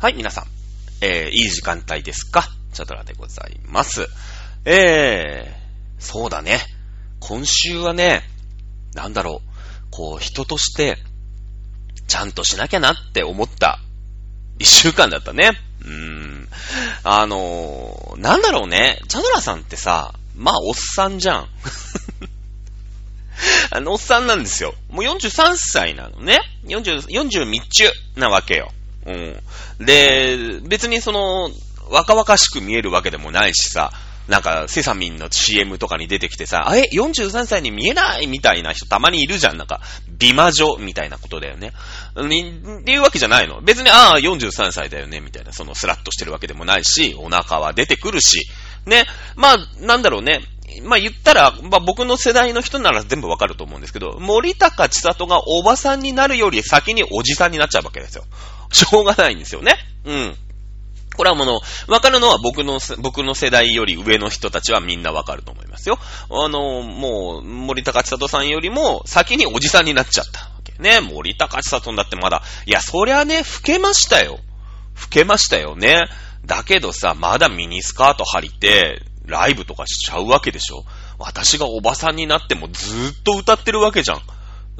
はい、皆さん。えー、いい時間帯ですか？チャドラでございます。えー、そうだね。今週はね、なんだろう。こう、人として、ちゃんとしなきゃなって思った一週間だったね。うーん。あのー、なんだろうね。チャドラさんってさ、まあ、おっさんじゃん。あの、おっさんなんですよ。もう43歳なのね。40、40密中なわけよ。うん。で、別にその、若々しく見えるわけでもないしさ、なんか、セサミンの CM とかに出てきてさ、あえ、43歳に見えないみたいな人たまにいるじゃん。なんか、美魔女みたいなことだよね。っていうわけじゃないの。別に、ああ、43歳だよね、みたいな、そのスラッとしてるわけでもないし、お腹は出てくるし、ね。まあ、なんだろうね。まあ言ったら、まあ僕の世代の人なら全部わかると思うんですけど、森高千里がおばさんになるより先におじさんになっちゃうわけですよ。しょうがないんですよね。うん。これはもの、わかるのは僕の、僕の世代より上の人たちはみんなわかると思いますよ。あの、もう、森高千里さんよりも先におじさんになっちゃったわけ。ね、森高千里だってまだ、いや、そりゃね、老けましたよ。老けましたよね。だけどさ、まだミニスカート履いて、ライブとかしちゃうわけでしょ私がおばさんになってもずーっと歌ってるわけじゃん。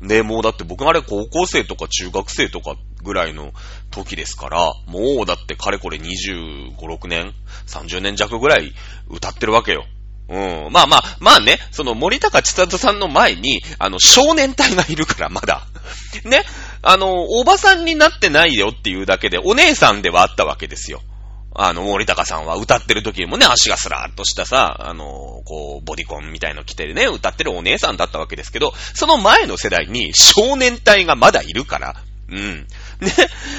ね、もうだって僕があれ高校生とか中学生とかぐらいの時ですから、もうだってかれこれ25、6年 ?30 年弱ぐらい歌ってるわけよ。うん。まあまあ、まあね、その森高千里さんの前に、あの、少年隊がいるから、まだ。ね。あの、おばさんになってないよっていうだけで、お姉さんではあったわけですよ。あの、森高さんは歌ってる時もね、足がスラーっとしたさ、あの、こう、ボディコンみたいの着てるね、歌ってるお姉さんだったわけですけど、その前の世代に少年隊がまだいるから、うん。ね、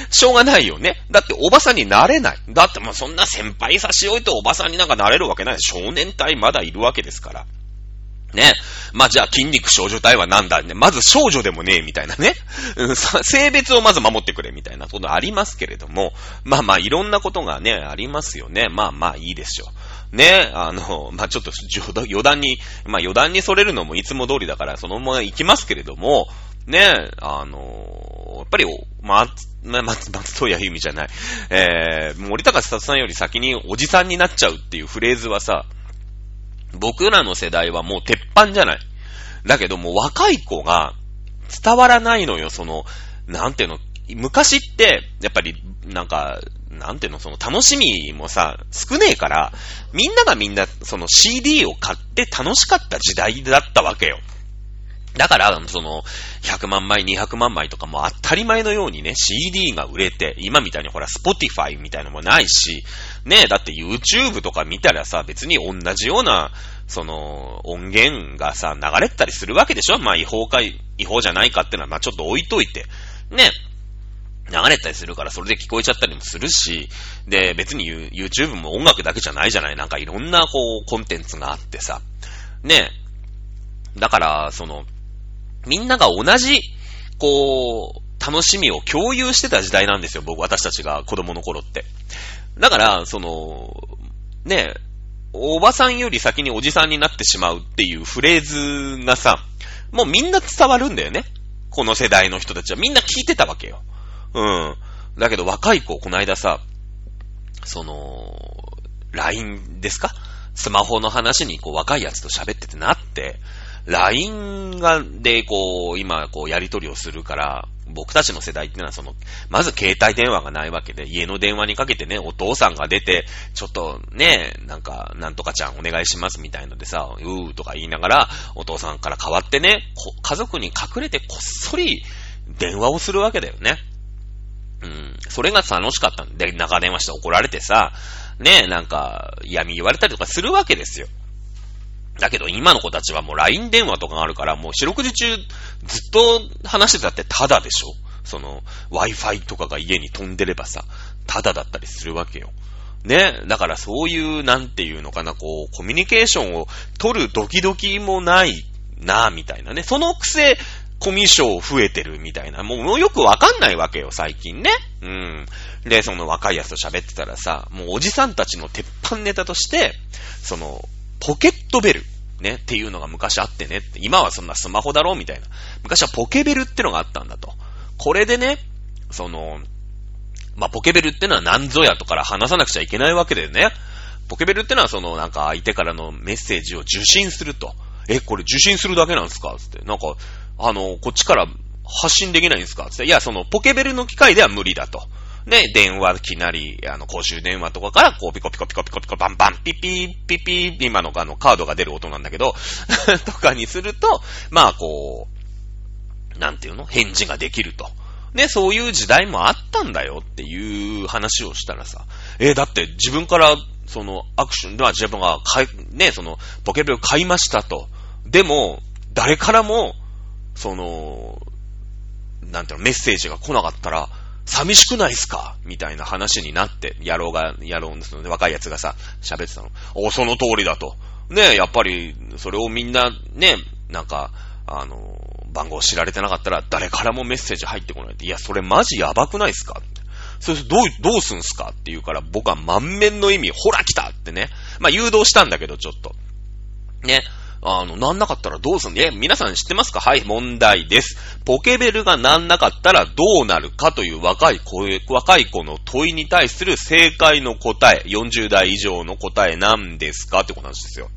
しょうがないよね。だっておばさんになれない。だってもうそんな先輩差し置いておばさんになんかなれるわけない。少年隊まだいるわけですから。ね。まあ、じゃあ筋肉少女体はなんだね。まず少女でもねえ、みたいなね。性別をまず守ってくれ、みたいなことありますけれども。まあまあ、いろんなことがね、ありますよね。まあまあ、いいでしょう。ね、あの、まあちょっと余談に、まあ余談にそれるのもいつも通りだから、そのまま行きますけれども、ね、あの、やっぱり、ま、松、松任谷由実じゃない。えー、森高千里さんより先におじさんになっちゃうっていうフレーズはさ、僕らの世代はもう鉄板じゃない。だけどもう若い子が伝わらないのよ、その、なんていうの、昔って、やっぱり、なんか、なんていうの、その楽しみもさ、少ねえから、みんながみんな、その CD を買って楽しかった時代だったわけよ。だから、その、100万枚、200万枚とかも当たり前のようにね、CD が売れて、今みたいにほら、Spotify みたいなのもないし、ねえだって YouTube とか見たらさ、別に同じような、その、音源がさ、流れてたりするわけでしょ？まあ、違法か、違法じゃないかってのは、まあ、ちょっと置いといて、ね、流れたりするから、それで聞こえちゃったりもするし、で、別に YouTube も音楽だけじゃないじゃない？なんかいろんな、こう、コンテンツがあってさ、ね。えだから、その、みんなが同じ、こう、楽しみを共有してた時代なんですよ、僕、私たちが子供の頃って。だから、その、ね、おばさんより先におじさんになってしまうっていうフレーズがさ、もうみんな伝わるんだよね。この世代の人たちはみんな聞いてたわけよ。うん。だけど若い子、この間さ、その、LINE ですか？スマホの話にこう若いやつと喋っててなって、LINE が、で、こう、今、こう、やり取りをするから、僕たちの世代ってのは、その、まず携帯電話がないわけで、家の電話にかけてね、お父さんが出て、ちょっとね、なんか、なんとかちゃんお願いしますみたいのでさ、うーとか言いながら、お父さんから代わってね、家族に隠れてこっそり電話をするわけだよね。うん。それが楽しかったんで、長電話して怒られてさ、ね、なんか、闇言われたりとかするわけですよ。だけど今の子たちはもう LINE 電話とかがあるから、もう四六時中ずっと話してたってタダでしょその Wi-Fi とかが家に飛んでればさ、タダだったりするわけよ。ね？だからそういう、なんていうのかな、こう、コミュニケーションを取るドキドキもないな、みたいなね。そのくせ、コミュ障増えてるみたいな。もうよくわかんないわけよ、最近ね。うん。で、その若いやつと喋ってたらさ、もうおじさんたちの鉄板ネタとして、その、ポケットベル。ね、っていうのが昔あってねって。今はそんなスマホだろうみたいな。昔はポケベルってのがあったんだと。これでね、その、まあ、ポケベルってのは何ぞやとから話さなくちゃいけないわけだよね。ポケベルってのはそのなんか相手からのメッセージを受信すると。え、これ受信するだけなんですか？つって。なんか、あの、こっちから発信できないんですか？つって。いや、そのポケベルの機械では無理だと。で、電話機なり、あの、公衆電話とかから、こう、ピコピコピコピコピコ、バンバン、ピピー、ピピー、今のあの、カードが出る音なんだけど、とかにすると、まあ、こう、なんていうの？返事ができると。ね、そういう時代もあったんだよっていう話をしたらさ、え、だって自分から、その、アクションでは自分が買い、ね、その、ポケベルを買いましたと。でも、誰からも、その、なんていうの、メッセージが来なかったら、寂しくないっすか？みたいな話になって、野郎が、野郎ですので、若いやつがさ、喋ってたの。お、その通りだと。ねやっぱり、それをみんな、ね、なんか、あの、番号知られてなかったら誰からもメッセージ入ってこないって。いや、それマジやばくないっすか？それどう、どうすんすか？って言うから僕は満面の意味、ほら来たってね。まあ誘導したんだけど、ちょっと。ね。あの、なんなかったらどうすんえ、皆さん知ってますか？はい、問題です。ポケベルがなんなかったらどうなるかという若い子、若い子の問いに対する正解の答え、40代以上の答えなんですかってことなんですよ。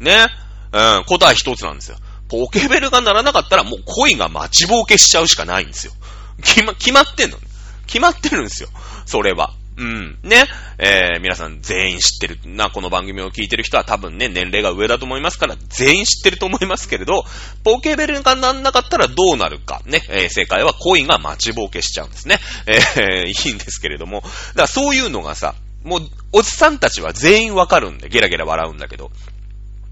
ね？うん、答え一つなんですよ。ポケベルが鳴らなかったらもう恋が待ちぼうけしちゃうしかないんですよ。決ま、決まってんの。決まってるんですよ。それは。うん。ね。えー、皆さん全員知ってる。な、この番組を聞いてる人は多分ね、年齢が上だと思いますから、全員知ってると思いますけれど、ポケベルがなんなかったらどうなるか。ね。えー、正解は恋が待ちぼうけしちゃうんですね。えー、いいんですけれども。だからそういうのがさ、もう、おじさんたちは全員わかるんで、ゲラゲラ笑うんだけど。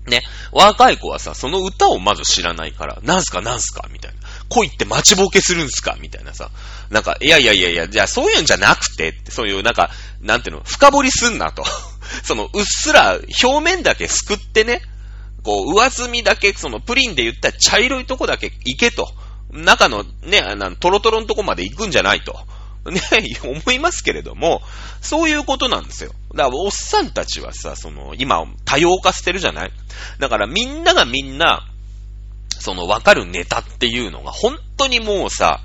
ね。若い子はさ、その歌をまず知らないから、なんすかなんすかみたいな。恋って待ちぼうけするんすかみたいなさ。なんか、いやいやいやいや、じゃあそういうんじゃなくて、そういうなんか、なんていうの、深掘りすんなと。その、うっすら表面だけすくってね、こう、上積みだけ、その、プリンで言ったら茶色いとこだけ行けと。中のね、あの、トロトロのとこまで行くんじゃないと。ね、思いますけれども、そういうことなんですよ。だから、おっさんたちはさ、その、今、多様化してるじゃない？だから、みんながみんな、その、わかるネタっていうのが、本当にもうさ、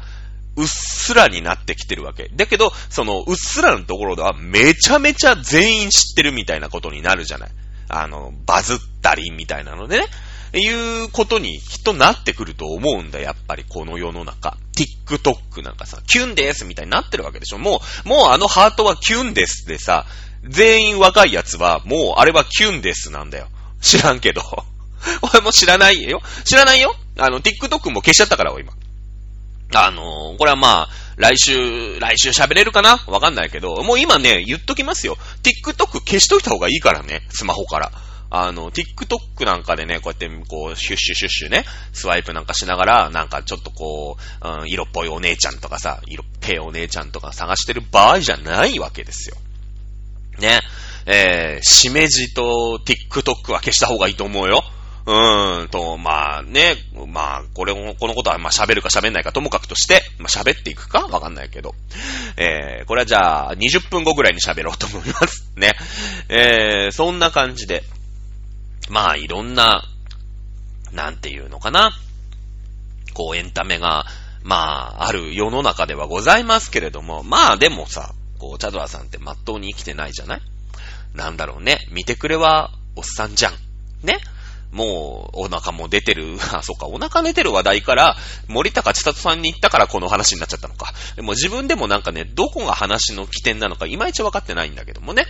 うっすらになってきてるわけ。だけど、その、うっすらのところでは、めちゃめちゃ全員知ってるみたいなことになるじゃない。あの、バズったりみたいなのでね。いうことにきっとなってくると思うんだ、やっぱりこの世の中。TikTok なんかさ、キュンですみたいになってるわけでしょ。もう、もうあのハートはキュンですでさ、全員若いやつは、もうあれはキュンですなんだよ。知らんけど。俺も知らないよ。知らないよ。あの、TikTok も消しちゃったから、今。あのー、これはまあ、来週、来週喋れるかな？わかんないけど、もう今ね、言っときますよ。TikTok 消しといた方がいいからね、スマホから。あの、TikTok なんかでね、こうやって、こう、シュッシュシュッシュね、スワイプなんかしながら、なんかちょっとこう、うん、色っぽいお姉ちゃんとかさ、色っぺいお姉ちゃんとか探してる場合じゃないわけですよ。ね。えー、しめじと TikTok は消した方がいいと思うよ。うーんと、まあね、まあ、これも、このことは、まあ喋るか喋んないかともかくとして、まあ喋っていくかわかんないけど。えー、これはじゃあ、20分後ぐらいに喋ろうと思います。ね。えー、そんな感じで、まあ、いろんな、なんていうのかな。こう、エンタメが、まあ、ある世の中ではございますけれども、まあでもさ、こう、チャドラさんってまっとうに生きてないじゃない？なんだろうね。見てくれは、おっさんじゃん。ね？もう、お腹も出てる、あ、そっか、お腹出てる話題から、森高千里さんに行ったからこの話になっちゃったのか。でも自分でもなんかね、どこが話の起点なのか、いまいちわかってないんだけどもね。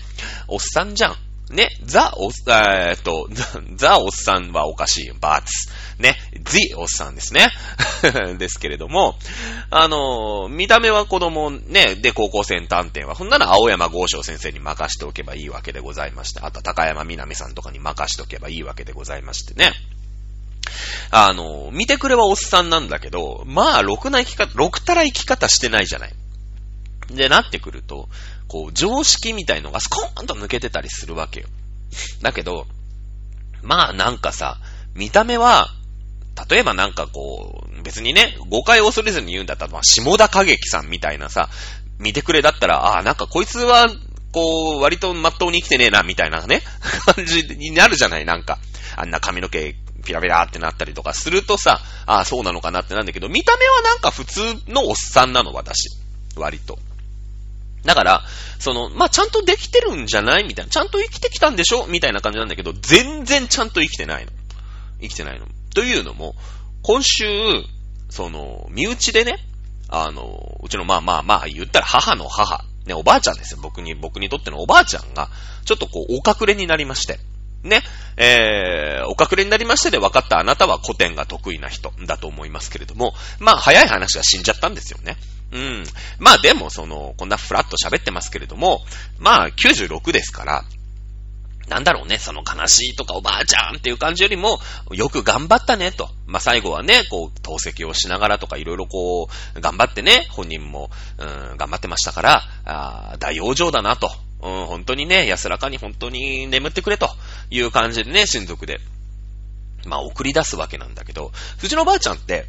おっさんじゃん。ね、ザ、おっ、え、っと、ザ、おっさんはおかしい。バーツ。ね、ジ、おっさんですね。ですけれども、あの、見た目は子供ね、で、高校生探偵は、ほんなら青山豪昌先生に任しておけばいいわけでございまして、あと高山みなみさんとかに任しておけばいいわけでございましてね。あの、見てくれはおっさんなんだけど、まあ、ろくな生き方、ろくたら生き方してないじゃない。で、なってくると、こう、常識みたいのがスコーンと抜けてたりするわけよ。だけど、まあなんかさ、見た目は、例えばなんかこう、別にね、誤解を恐れずに言うんだったら、まあ、下田景樹さんみたいなさ、見てくれだったら、ああ、なんかこいつは、こう、割とまっとうに生きてねえな、みたいなね、感じになるじゃない、なんか。あんな髪の毛、ピラピラってなったりとかするとさ、ああ、そうなのかなってなんだけど、見た目はなんか普通のおっさんなの、私。割と。だから、その、まあ、ちゃんとできてるんじゃない？みたいな。ちゃんと生きてきたんでしょ？みたいな感じなんだけど、全然ちゃんと生きてないの。生きてないの。というのも、今週、その、身内でね、あの、うちのまあまあまあ、言ったら母の母、ね、おばあちゃんですよ。僕に、僕にとってのおばあちゃんが、ちょっとこう、お隠れになりまして。ね、えー、お隠れになりましてで分かったあなたは古典が得意な人だと思いますけれども、まあ、早い話は死んじゃったんですよね。うん。まあでも、その、こんなフラッと喋ってますけれども、まあ、96ですから、なんだろうね、その悲しいとかおばあちゃんっていう感じよりも、よく頑張ったねと。まあ、最後はね、こう、透析をしながらとかいろいろこう、頑張ってね、本人も、うん、頑張ってましたから、あー大往生だなと。うん、本当にね、安らかに本当に眠ってくれという感じでね、親族で、まあ、送り出すわけなんだけど、うちのばあちゃんって、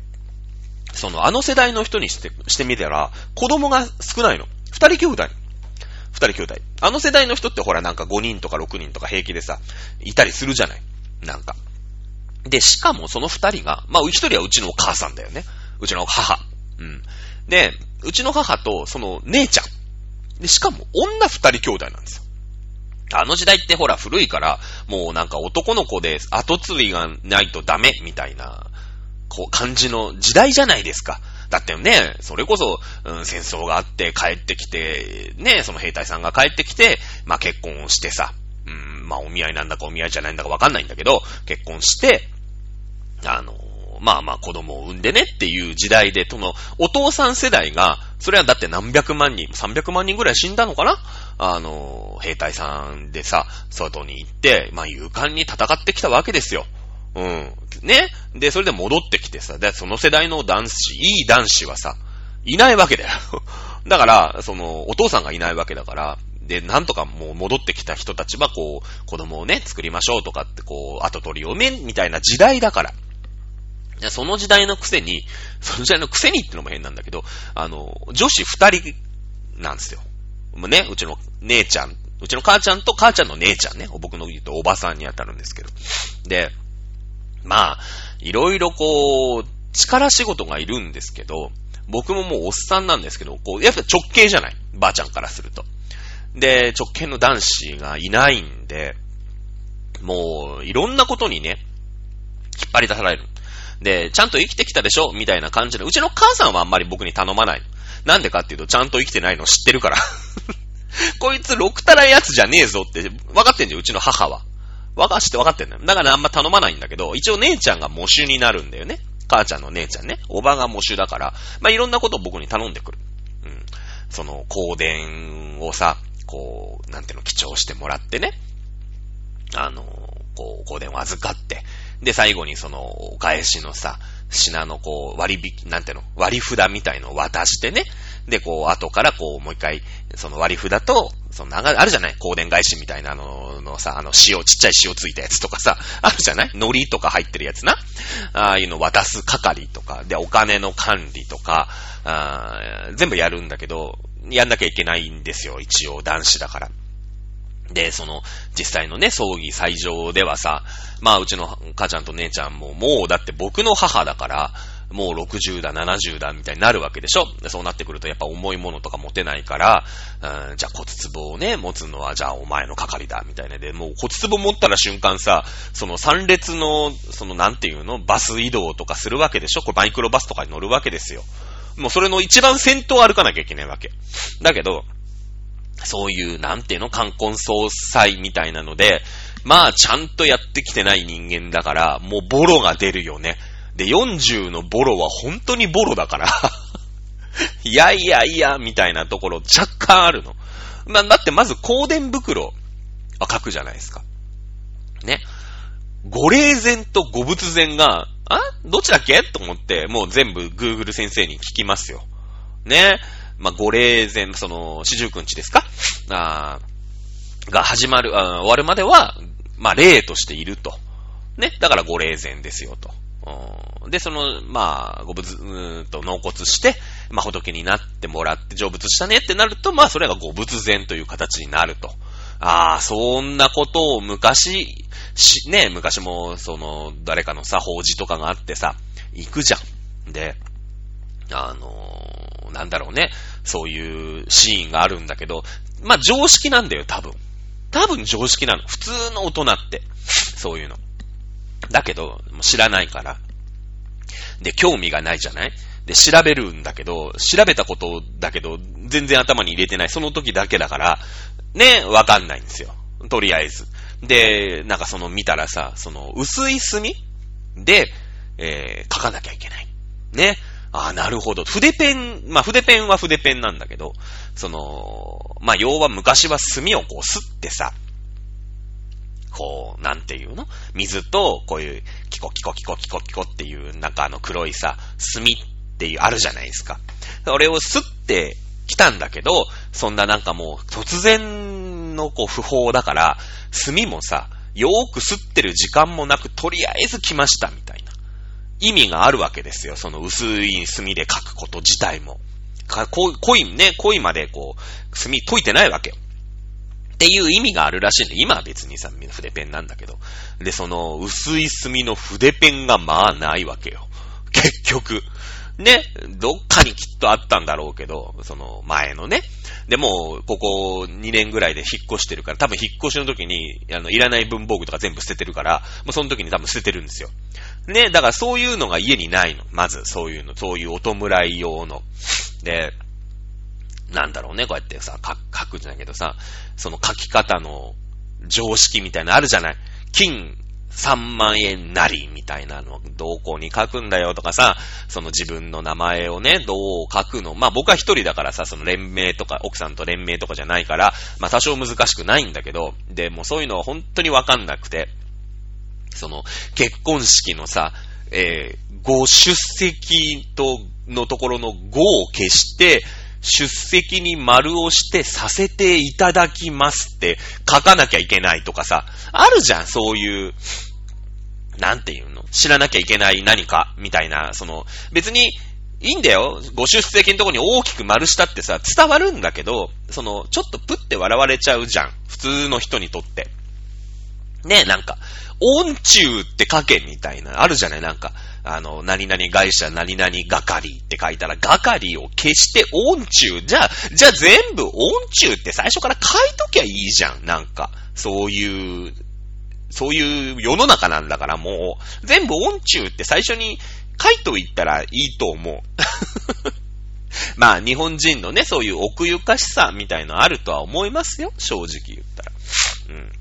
その、あの世代の人にして、してみたら、子供が少ないの。二人兄弟。二人兄弟。あの世代の人ってほらなんか5人とか6人とか平気でさ、いたりするじゃない。なんか。で、しかもその二人が、まあ、一人はうちのお母さんだよね。うちの母。うん。で、うちの母とその姉ちゃん。で、しかも女二人兄弟なんですよ。あの時代ってほら古いから、もうなんか男の子で後継ぎがないとダメみたいな、こう感じの時代じゃないですか。だってね、それこそ、うん、戦争があって帰ってきて、ね、その兵隊さんが帰ってきて、まあ結婚をしてさ、うん、まあお見合いなんだかお見合いじゃないんだかわかんないんだけど、結婚して、あの、まあまあ子供を産んでねっていう時代で、その、お父さん世代が、それはだって何百万人、300万人ぐらい死んだのかな？あの、兵隊さんでさ、外に行って、まあ勇敢に戦ってきたわけですよ。うん。ね。で、それで戻ってきてさ、で、その世代の男子、いい男子はさ、いないわけだよ。だから、その、お父さんがいないわけだから、で、なんとかもう戻ってきた人たちは、こう、子供をね、作りましょうとかって、こう、後取りをめ、みたいな時代だから。その時代のくせに、その時代のくせにってのも変なんだけど、あの、女子二人なんですよ。もうね、うちの姉ちゃん、うちの母ちゃんと母ちゃんの姉ちゃんね、僕の言うとおばさんに当たるんですけど。で、まあ、いろいろこう、力仕事がいるんですけど、僕ももうおっさんなんですけど、こう、やっぱ直系じゃない？ばあちゃんからすると。で、直系の男子がいないんで、もう、いろんなことにね、引っ張り出される。で、ちゃんと生きてきたでしょ？みたいな感じで、うちの母さんはあんまり僕に頼まない。なんでかっていうと、ちゃんと生きてないの知ってるから。こいつ、ろくたらやつじゃねえぞって、分かってんじゃん、うちの母は。わかして分かってんだよ。だからあんま頼まないんだけど、一応姉ちゃんが模試になるんだよね。母ちゃんの姉ちゃんね。おばが模試だから、まあ、いろんなことを僕に頼んでくる。うん。その、香典をさ、こう、なんていうの、記帳してもらってね。あの、こう、香典を預かって。で、最後にその、お返しのさ、品のこう、割引、なんていうの、割り札みたいのを渡してね。で、こう、後からこう、もう一回、その割り札と、その、あるじゃない香典返しみたいなののさ、あの、塩、ちっちゃい塩ついたやつとかさ、あるじゃない海苔とか入ってるやつな。ああいうの渡す係とか、で、お金の管理とか、あ全部やるんだけど、やんなきゃいけないんですよ、一応、男子だから。で、その、実際のね、葬儀最上ではさ、まあ、うちの母ちゃんと姉ちゃんも、もう、だって僕の母だから、もう60だ、70だ、みたいになるわけでしょそうなってくると、やっぱ重いものとか持てないから、うん、じゃあ骨壺をね、持つのは、じゃあお前の係だ、みたいなで、もう骨壺持ったら瞬間さ、その参列の、その、なんていうの？バス移動とかするわけでしょ？これマイクロバスとかに乗るわけですよ。もうそれの一番先頭を歩かなきゃいけないわけ。だけど、そういう、なんていうの、冠婚葬祭みたいなので、まあ、ちゃんとやってきてない人間だから、もうボロが出るよね。で、40のボロは本当にボロだから。いやいやいや、みたいなところ若干あるの。まあ、だってまず香典袋は書くじゃないですか。ね。ご霊前とご仏前が、あ？どっちだっけ？と思って、もう全部 Google 先生に聞きますよ。ね。まあ、ご霊前、その、四十九日ですか？あが始まるあ、終わるまでは、まあ、霊としていると。ね。だからご霊前ですよと。で、その、まあ、ご仏、うーんと納骨して、まあ、仏になってもらって成仏したねってなると、まあ、それがご仏前という形になると。ああ、そんなことを昔、し、ね、昔も、その、誰かのさ、法事とかがあってさ、行くじゃん。で、あのー、なんだろうね、そういうシーンがあるんだけど、まあ常識なんだよ、多分。多分常識なの。普通の大人って。そういうの。だけど、知らないから。で、興味がないじゃない？で、調べるんだけど、調べたことだけど、全然頭に入れてない。その時だけだから、ね、わかんないんですよ。とりあえず。で、なんかその見たらさ、その薄い墨？で、えー、書かなきゃいけない。ね？ああ、なるほど。筆ペン、まあ筆ペンは筆ペンなんだけど、その、まあ要は昔は墨をこう吸ってさ、こう、なんていうの？水と、こういう、キコキコキコキコキコっていう、なんかあの黒いさ、墨っていう、あるじゃないですか。それを吸ってきたんだけど、そんななんかもう、突然のこう、不法だから、墨もさ、よーく吸ってる時間もなく、とりあえず来ましたみたいな。意味があるわけですよ。その薄い墨で書くこと自体も。か、恋、ね、恋までこう、墨解いてないわけよ。っていう意味があるらしいんで、今は別にさ、筆ペンなんだけど。で、その、薄い墨の筆ペンがまあないわけよ。結局。ね、どっかにきっとあったんだろうけど、その前のね。でも、ここ2年ぐらいで引っ越してるから、多分引っ越しの時に、あの、いらない文房具とか全部捨ててるから、もうその時に多分捨ててるんですよ。ね、だからそういうのが家にないの。まず、そういうの、そういうお弔い用の。で、なんだろうね、こうやってさ、書くんじゃないけどさ、その書き方の常識みたいなのあるじゃない？金3万円なりみたいなの、どこに書くんだよとかさ、その自分の名前をね、どう書くの？まあ僕は一人だからさ、その連名とか、奥さんと連名とかじゃないから、まあ多少難しくないんだけど、で、もそういうのは本当にわかんなくて、その、結婚式のさ、えー、ご出席と、のところの5を消して、出席に丸をしてさせていただきますって書かなきゃいけないとかさ、あるじゃん、そういう、なんていうの知らなきゃいけない何か、みたいな、その、別に、いいんだよ。ご出席のとこに大きく丸したってさ、伝わるんだけど、その、ちょっとプって笑われちゃうじゃん。普通の人にとって。ねえなんか、音中って書けみたいな、あるじゃないなんか、あの、何々会社、何々係って書いたら、係を消して音中。じゃあ、じゃあ全部音中って最初から書いときゃいいじゃん。なんか、そういう、そういう世の中なんだからもう、全部音中って最初に書いといたらいいと思う。まあ、日本人のね、そういう奥ゆかしさみたいのあるとは思いますよ。正直言ったら。うん。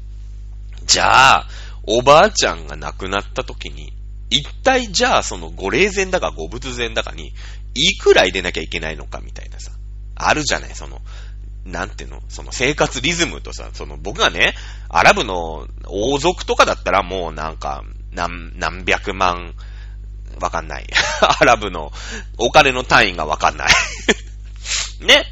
じゃあ、おばあちゃんが亡くなった時に、一体じゃあそのご霊前だかご仏前だかに、いくら入れなきゃいけないのかみたいなさ、あるじゃない、その、なんていうの、その生活リズムとさ、その僕がね、アラブの王族とかだったらもうなんか、何、何百万、わかんない。アラブのお金の単位がわかんない ね。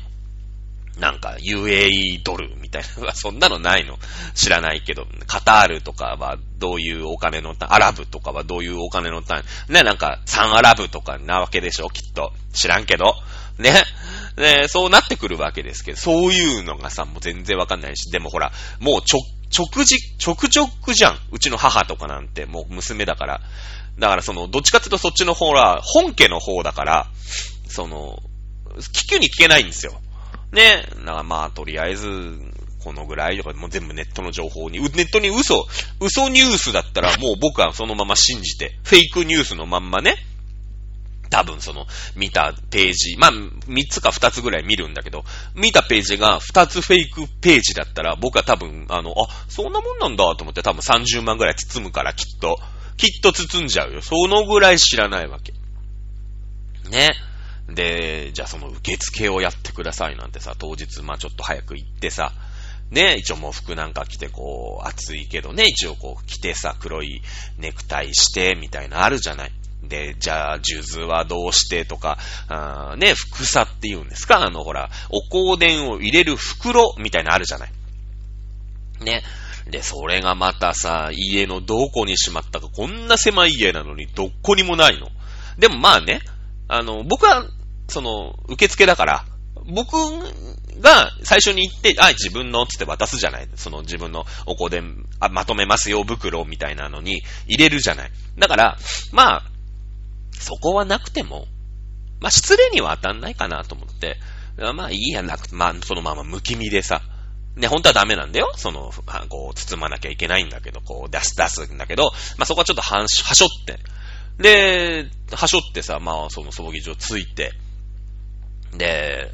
なんか UAE ドルみたいな、そんなのないの知らないけど、カタールとかはどういうお金の単位、アラブとかはどういうお金の単位、ね、なんかサンアラブとかなわけでしょきっと。知らんけど。ね。ね、そうなってくるわけですけど、そういうのがさ、もう全然わかんないし、でもほら、もうちょ、直じ、直直じゃん。うちの母とかなんて、もう娘だから。だからその、どっちかっていうとそっちの方は、本家の方だから、その、聞くに聞けないんですよ。ね。だからまあ、とりあえず、このぐらいとか、もう全部ネットの情報に、ネットに嘘、嘘ニュースだったら もう僕はそのまま信じて、フェイクニュースのまんまね、多分その、見たページ、まあ、3つか2つぐらい見るんだけど、見たページが2つフェイクページだったら、僕は多分、あの、あ、そんなもんなんだと思って多分30万ぐらい包むからきっと、きっと包んじゃうよ。そのぐらい知らないわけ。ね。で、じゃあその受付をやってくださいなんてさ、当日まあちょっと早く行ってさ、ね、一応もう服なんか着てこう、暑いけどね、一応こう着てさ、黒いネクタイして、みたいなあるじゃない。で、じゃあ、数珠はどうしてとか、あね、服さって言うんですか？あの、ほら、お香典を入れる袋みたいなあるじゃない。ね。で、それがまたさ、家のどこにしまったか、こんな狭い家なのにどこにもないの。でもまあね、あの、僕は、その、受付だから、僕が最初に行って、あ、自分のつって渡すじゃない。その自分のお香典、あ、まとめますよ、袋みたいなのに入れるじゃない。だから、まあ、そこはなくても、まあ、失礼には当たんないかなと思って、まあ、いいやなく、まあ、そのままむき身でさ、ね、本当はダメなんだよ。その、こう、包まなきゃいけないんだけど、こう、出す、出すんだけど、まあ、そこはちょっとはし、はしょって。で、はしょってさ、まあ、その葬儀場ついて、で、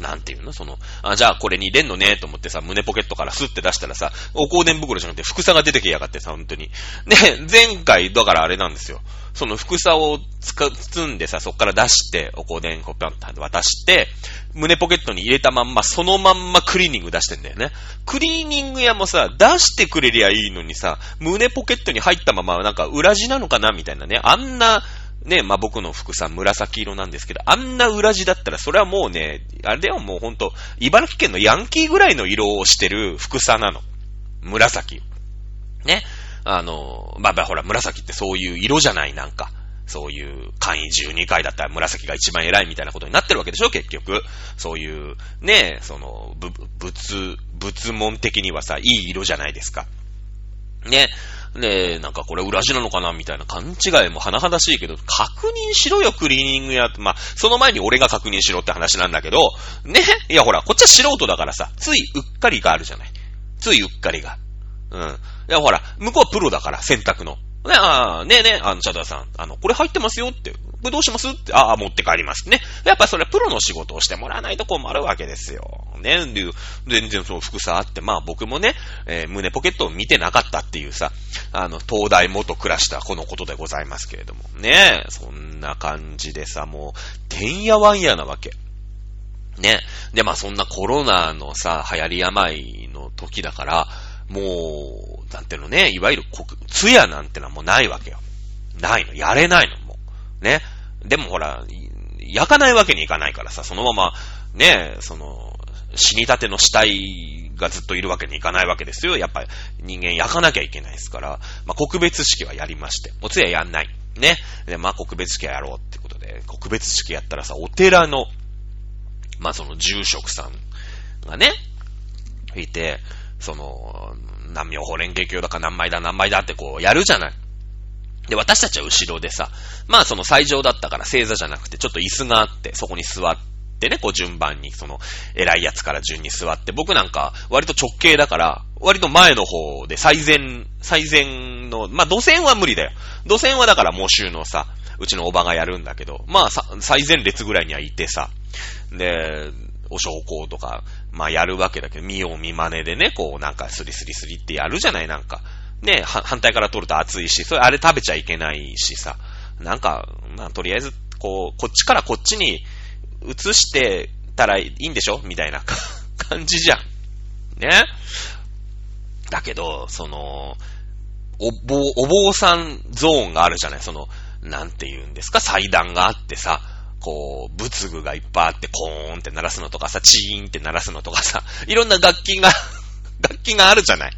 なんていうの？その、あ、じゃあこれに入れんのねと思ってさ、胸ポケットからスッて出したらさ、お香典袋じゃなくて、副さが出てきやがってさ、本当に。で、前回、だからあれなんですよ。その副さをつか、包んでさ、そっから出して、お香典こぴょんって渡して、胸ポケットに入れたまんま、そのまんまクリーニング出してんだよね。クリーニング屋もさ、出してくれりゃいいのにさ、胸ポケットに入ったまま、なんか裏地なのかなみたいなね。あんな、ね、まあ、僕の服さ紫色なんですけど、あんな裏地だったら、それはもうね、あれではもうほんと、茨城県のヤンキーぐらいの色をしてる服さなの。紫。ね。あの、まあ、まあ、ほら、紫ってそういう色じゃない、なんか。そういう、簡易12回だったら紫が一番偉いみたいなことになってるわけでしょ、結局。そういう、ね、その、ぶ、仏、仏門的にはさ、いい色じゃないですか。ね。ねえ、なんかこれ裏地なのかなみたいな勘違いも甚だしいけど、確認しろよ、クリーニング屋。まあ、その前に俺が確認しろって話なんだけど、ねいやほら、こっちは素人だからさ、ついうっかりがあるじゃない。ついうっかりが。うん。いやほら、向こうはプロだから、選択の。ね、ああ、ねえねえ、あの、チャドさん、あの、これ入ってますよって、これどうしますって、ああ、持って帰りますね。やっぱそれはプロの仕事をしてもらわないと困るわけですよ。ね、で、全然その服さあって、まあ僕もね、えー、胸ポケットを見てなかったっていうさ、あの、東大元暮らしたこのことでございますけれども。ねえ、そんな感じでさ、もう、てんやわんやなわけ。ね。で、まあそんなコロナのさ、流行り病の時だから、もう、なんていうのね、いわゆるつやなんてのはもうないわけよ。ないの。やれないの、もう。ね。でもほら、焼かないわけにいかないからさ、そのまま、ね、その、死にたての死体がずっといるわけにいかないわけですよ。やっぱり人間焼かなきゃいけないですから、まあ、告別式はやりまして、お通夜やんない。ね。で、まあ、告別式はやろうってことで、告別式やったらさ、お寺の、まあ、その住職さんがね、いて、その、何妙法蓮華経だか何枚だ何枚だってこうやるじゃない。で、私たちは後ろでさ、まあその最上だったから正座じゃなくてちょっと椅子があって、そこに座ってね、こう順番にその偉いやつから順に座って、僕なんか割と直径だから、割と前の方で最前、最前の、まあ土線は無理だよ。土線はだからもう週のさ、うちのおばがやるんだけど、まあ最前列ぐらいにはいてさ、で、お証拠とか、まあやるわけだけど、見よう見真似でね、こうなんかスリスリスリってやるじゃない、なんか。ね、反対から取ると熱いし、それあれ食べちゃいけないしさ。なんか、まあとりあえず、こう、こっちからこっちに移してたらいいんでしょ？みたいな 感じじゃん。ね。だけど、その、お坊、お坊さんゾーンがあるじゃないその、なんて言うんですか？祭壇があってさ、こう、仏具がいっぱいあって、コーンって鳴らすのとかさ、チーンって鳴らすのとかさ、いろんな楽器が 楽器があるじゃない。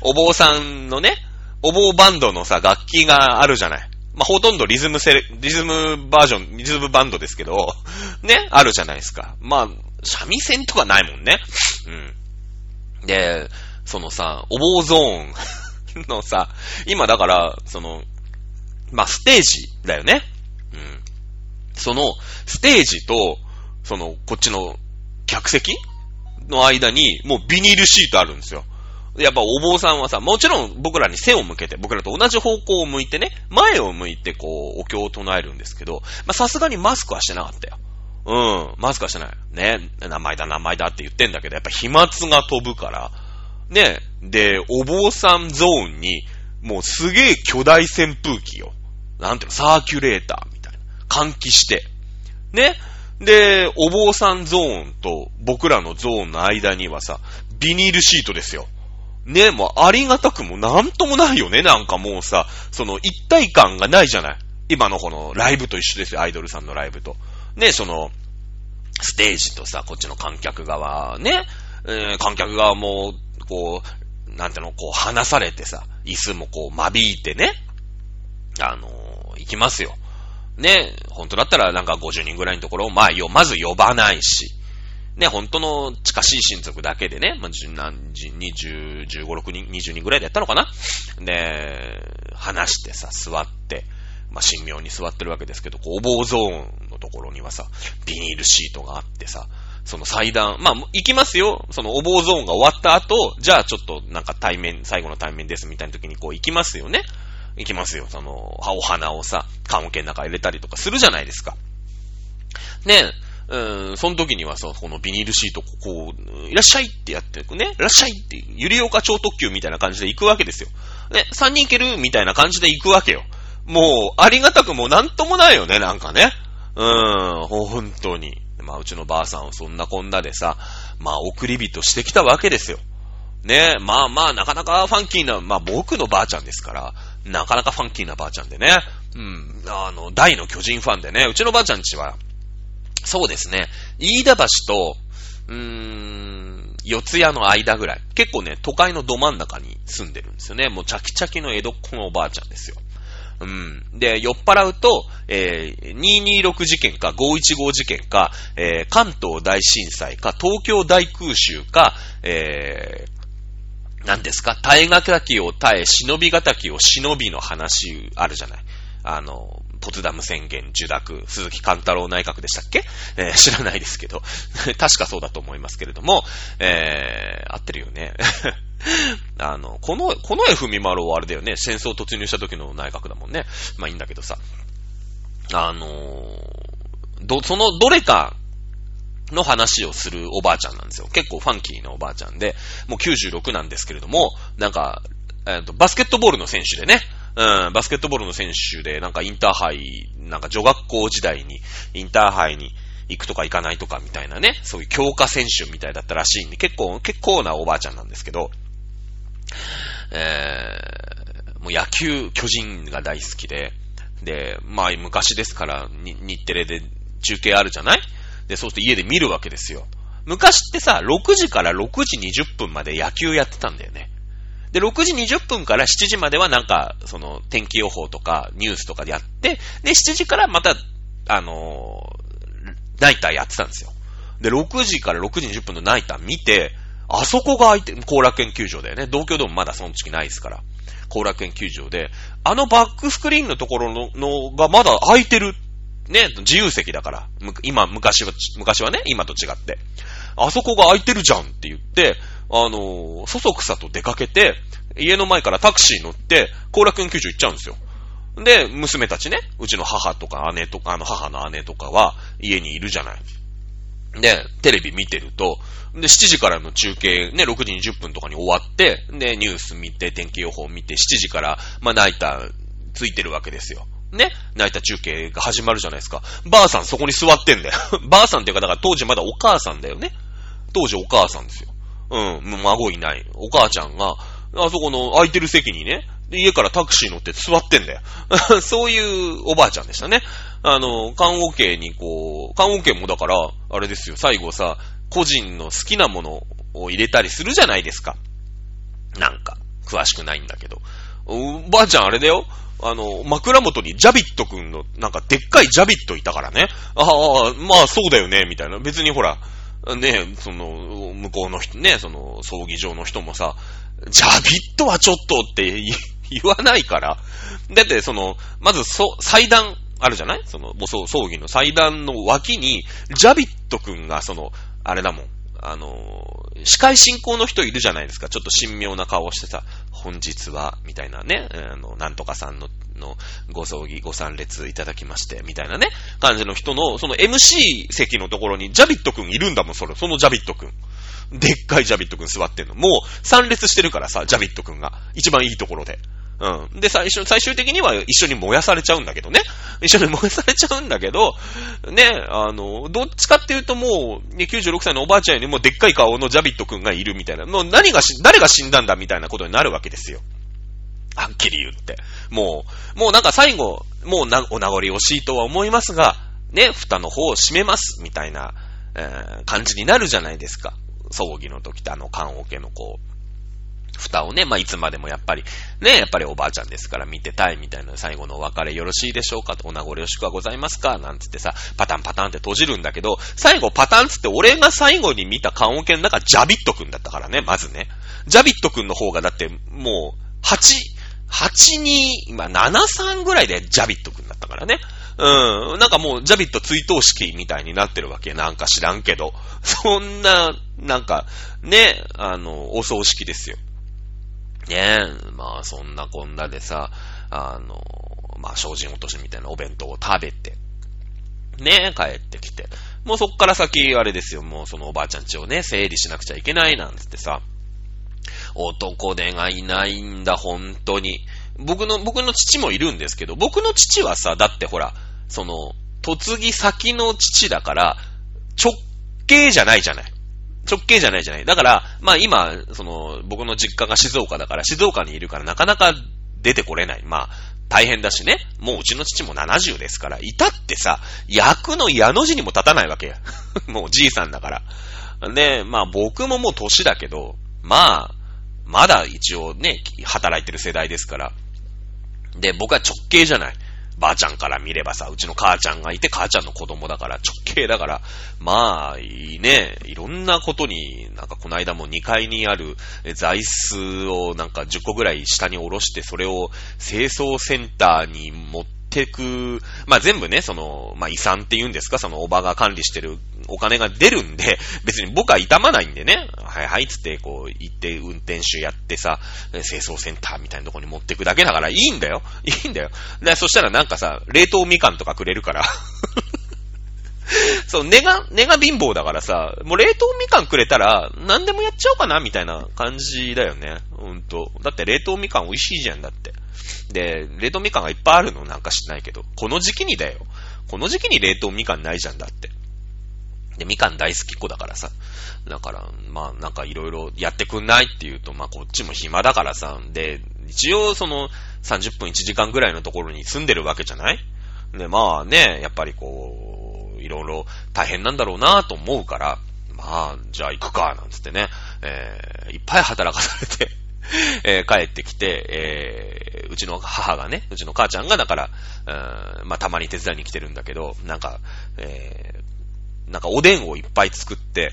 お坊さんのね、お坊バンドのさ、楽器があるじゃない。まあ、ほとんどリズムセレ、リズムバージョン、リズムバンドですけど、ね、あるじゃないですか。まあ、三味線とかないもんね。うん。で、そのさ、お坊ゾーンのさ、今だから、その、まあ、ステージだよね。うん。その、ステージと、その、こっちの客席の間に、もうビニールシートあるんですよ。やっぱお坊さんはさ、もちろん僕らに背を向けて、僕らと同じ方向を向いてね、前を向いてこう、お経を唱えるんですけど、まさすがにマスクはしてなかったよ。うん、マスクはしてない。ね、名前だ名前だって言ってんだけど、やっぱ飛沫が飛ぶから、ね、で、お坊さんゾーンに、もうすげえ巨大扇風機よ。なんていうの、サーキュレーター。換気して。ね？で、お坊さんゾーンと僕らのゾーンの間にはさ、ビニールシートですよ。ね、もうありがたくもなんともないよね、なんかもうさ、その一体感がないじゃない。今のこのライブと一緒ですよ、アイドルさんのライブと。ね、その、ステージとさ、こっちの観客側、ね、えー、観客側も、こう、なんていうの、こう離されてさ、椅子もこう間引いてね、あのー、行きますよ。ね、本当だったらなんか50人ぐらいのところを、まあ、よ、まず呼ばないし、ね、本当の近しい親族だけでね、まあ、十何時、二十、十五、六人、二十人ぐらいでやったのかな？で、話してさ、座って、まあ、神妙に座ってるわけですけど、こう、お坊ゾーンのところにはさ、ビニールシートがあってさ、その祭壇、まあ、行きますよ。そのお坊ゾーンが終わった後、じゃあちょっとなんか対面、最後の対面ですみたいな時にこう行きますよね。行きますよ。その、お花をさ、棺桶の中入れたりとかするじゃないですか。ねえうん、その時にはさ、このビニールシート、こう、いらっしゃいってやってく、ね、いらっしゃいって、ゆりおか超特急みたいな感じで行くわけですよ。ね、3人行けるみたいな感じで行くわけよ。もう、ありがたくもなんともないよね、なんかね。うーん、本当に。まあ、うちのばあさんをそんなこんなでさ、まあ、送り人してきたわけですよ。ねまあまあ、なかなかファンキーな、まあ僕のばあちゃんですから、なかなかファンキーなばあちゃんでね。うん、あの、大の巨人ファンでね、うちのばあちゃんちは、そうですね、飯田橋と、うーん、四谷の間ぐらい。結構ね、都会のど真ん中に住んでるんですよね。もうチャキチャキの江戸っ子のおばあちゃんですよ。うん。で、酔っ払うと、えー、226事件か515事件か、えー、関東大震災か、東京大空襲か、えー、何ですか？耐えがたきを耐え、忍びがたきを忍びの話あるじゃない。あの、ポツダム宣言受諾、鈴木貫太郎内閣でしたっけ、えー、知らないですけど、確かそうだと思いますけれども、えー、合ってるよね。あの、この、この F みまろはあれだよね、戦争突入した時の内閣だもんね。まあいいんだけどさ。あのー、ど、そのどれかの話をするおばあちゃんなんですよ。結構ファンキーなおばあちゃんで、もう96なんですけれども、なんか、えっ、と、バスケットボールの選手でね、うん、バスケットボールの選手で、なんかインターハイ、なんか女学校時代にインターハイに行くとか行かないとかみたいなね、そういう強化選手みたいだったらしいんで、結構、結構なおばあちゃんなんですけど、えー、もう野球、巨人が大好きで、で、まあ昔ですから、日テレで中継あるじゃない？で、そうすると家で見るわけですよ。昔ってさ、6時から6時20分まで野球やってたんだよね。で、6時20分から7時まではなんか、その、天気予報とかニュースとかでやって、で、7時からまた、あの、ナイターやってたんですよ。で、6時から6時20分のナイター見て、あそこが空いて、後楽園球場だよね。東京ドームまだその時ないですから。後楽園球場で、あのバックスクリーンのところののがまだ空いてる。ね、自由席だから。今、昔は、昔はね、今と違って。あそこが空いてるじゃんって言って、あの、そそくさと出かけて、家の前からタクシー乗って、後楽園球場行っちゃうんですよ。で、娘たちね、うちの母とか姉とか、あの母の姉とかは家にいるじゃない。で、テレビ見てると、で、7時からの中継、ね、6時20分とかに終わって、で、ニュース見て、天気予報見て、7時から、まあ、ナイターついてるわけですよ。ね、ナイター中継が始まるじゃないですか。ばあさんそこに座ってんだよ。ばあさんっていうか、だから当時まだお母さんだよね。当時お母さんですよ。うん、もう孫いない。お母ちゃんが、あそこの空いてる席にね、家からタクシー乗って座ってんだよ。そういうおばあちゃんでしたね。あの、缶オケにこう、缶オケもだから、あれですよ、最後さ、個人の好きなものを入れたりするじゃないですか。なんか、詳しくないんだけど。おばあちゃんあれだよ。あの、枕元にジャビットくんの、なんかでっかいジャビットいたからね。ああ、まあそうだよね、みたいな。別にほら、ね、その、向こうの人、ね、その、葬儀場の人もさ、ジャビットはちょっとって 言わないから。だって、その、まず、そ、祭壇あるじゃない？その、もう葬儀の祭壇の脇に、ジャビットくんが、その、あれだもん。あの、司会進行の人いるじゃないですか。ちょっと神妙な顔をしてさ、本日は、みたいなね、あの、なんとかさんの、の、ご葬儀、ご参列いただきまして、みたいなね、感じの人の、その MC 席のところにジャビットくんいるんだもん、それ、そのジャビットくん。でっかいジャビットくん座ってんの。もう、参列してるからさ、ジャビットくんが。一番いいところで。うん。で、最初、最終的には一緒に燃やされちゃうんだけどね。一緒に燃やされちゃうんだけど、ね、あの、どっちかっていうともう、ね、96歳のおばあちゃんよりもでっかい顔のジャビットくんがいるみたいな。もう何がし、誰が死んだんだみたいなことになるわけですよ。はっきり言って。もう、もうなんか最後、もうな、お名残惜しいとは思いますが、ね、蓋の方を閉めます、みたいな、えー、感じになるじゃないですか。葬儀の時ってあの、棺桶のこう、蓋をね、まあ、いつまでもやっぱり、ね、やっぱりおばあちゃんですから見てたいみたいな最後のお別れよろしいでしょうかと、お名残惜しくはございますかなんつってさ、パタンパタンって閉じるんだけど、最後パタンつって俺が最後に見た棺桶の中ジャビットくんだったからね、まずね。ジャビットくんの方がだってもう、8、8に、今7、3ぐらいでジャビットくんだったからね。うん。なんかもう、ジャビット追悼式みたいになってるわけ。なんか知らんけど。そんな、なんか、ね、あの、お葬式ですよ。ねえ、まあそんなこんなでさ、あの、まあ精進落としみたいなお弁当を食べて、ねえ、帰ってきて。もうそっから先、あれですよ、もうそのおばあちゃんちをね、整理しなくちゃいけないなんつってさ、男手がいないんだ、本当に。僕の、僕の父もいるんですけど、僕の父はさ、だってほら、その、嫁ぎ先の父だから、直系じゃないじゃない。直系じゃないじゃない。だから、まあ今、その、僕の実家が静岡だから、静岡にいるからなかなか出てこれない。まあ、大変だしね。もううちの父も70ですから、いたってさ、役の矢の字にも立たないわけや。もうじいさんだから。で、まあ僕ももう年だけど、まあ、まだ一応ね、働いてる世代ですから。で、僕は直系じゃない。ばあちゃんから見ればさ、うちの母ちゃんがいて母ちゃんの子供だから直系だから、まあ、いいね、いろんなことに、なんかこの間も2階にある座椅子をなんか10個ぐらい下に下ろして、それを清掃センターに持っててく、まあ、全部ね、その、まあ、遺産って言うんですか、そのおばが管理してるお金が出るんで、別に僕は痛まないんでね、はいはいつってこう行って運転手やってさ、清掃センターみたいなとこに持ってくだけだからいいんだよ。いいんだよ。で、そしたらなんかさ、冷凍みかんとかくれるから そう、根が、根が貧乏だからさ、もう冷凍みかんくれたら、何でもやっちゃおうかな、みたいな感じだよね。ほんと。だって冷凍みかん美味しいじゃんだって。で、冷凍みかんがいっぱいあるのなんか知らないけど、この時期にだよ。この時期に冷凍みかんないじゃんだって。で、みかん大好きっ子だからさ。だから、まあなんかいろいろやってくんないって言うと、まあこっちも暇だからさ。で、一応その30分1時間ぐらいのところに住んでるわけじゃない？で、まあね、やっぱりこう、いろいろ大変なんだろうなと思うから、まあ、じゃあ行くか、なんつってね、えー、いっぱい働かされて えー、帰ってきて、えー、うちの母がね、うちの母ちゃんがだから、うん、まあ、たまに手伝いに来てるんだけど、なんか、えー、なんかおでんをいっぱい作って、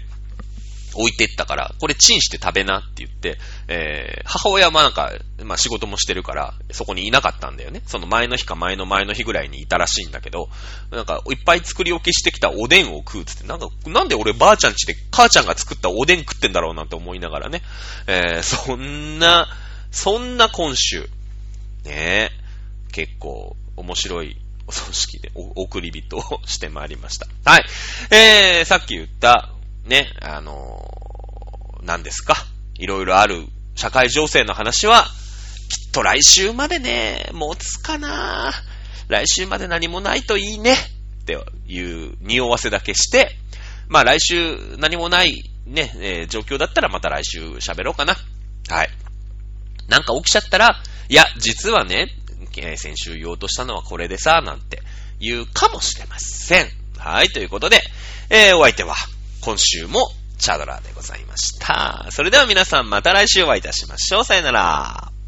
置いてったから、これチンして食べなって言って、えー、母親はなんか、まあ仕事もしてるから、そこにいなかったんだよね。その前の日か前の前の日ぐらいにいたらしいんだけど、なんか、いっぱい作り置きしてきたおでんを食うつって、なんか、なんで俺ばあちゃんちで母ちゃんが作ったおでん食ってんだろうなんて思いながらね、えー、そんな、そんな今週、ね結構面白いお葬式でお送り人をしてまいりました。はい。えー、さっき言った、ね、あのー、何ですか？いろいろある社会情勢の話は、きっと来週までね、持つかな来週まで何もないといいね。っていう匂わせだけして、まあ来週何もないね、えー、状況だったらまた来週喋ろうかな。はい。なんか起きちゃったら、いや、実はね、先週言おうとしたのはこれでさ、なんて言うかもしれません。はい、ということで、えー、お相手は、今週もチャドラーでございました。それでは皆さんまた来週お会いいたしましょう。さよなら。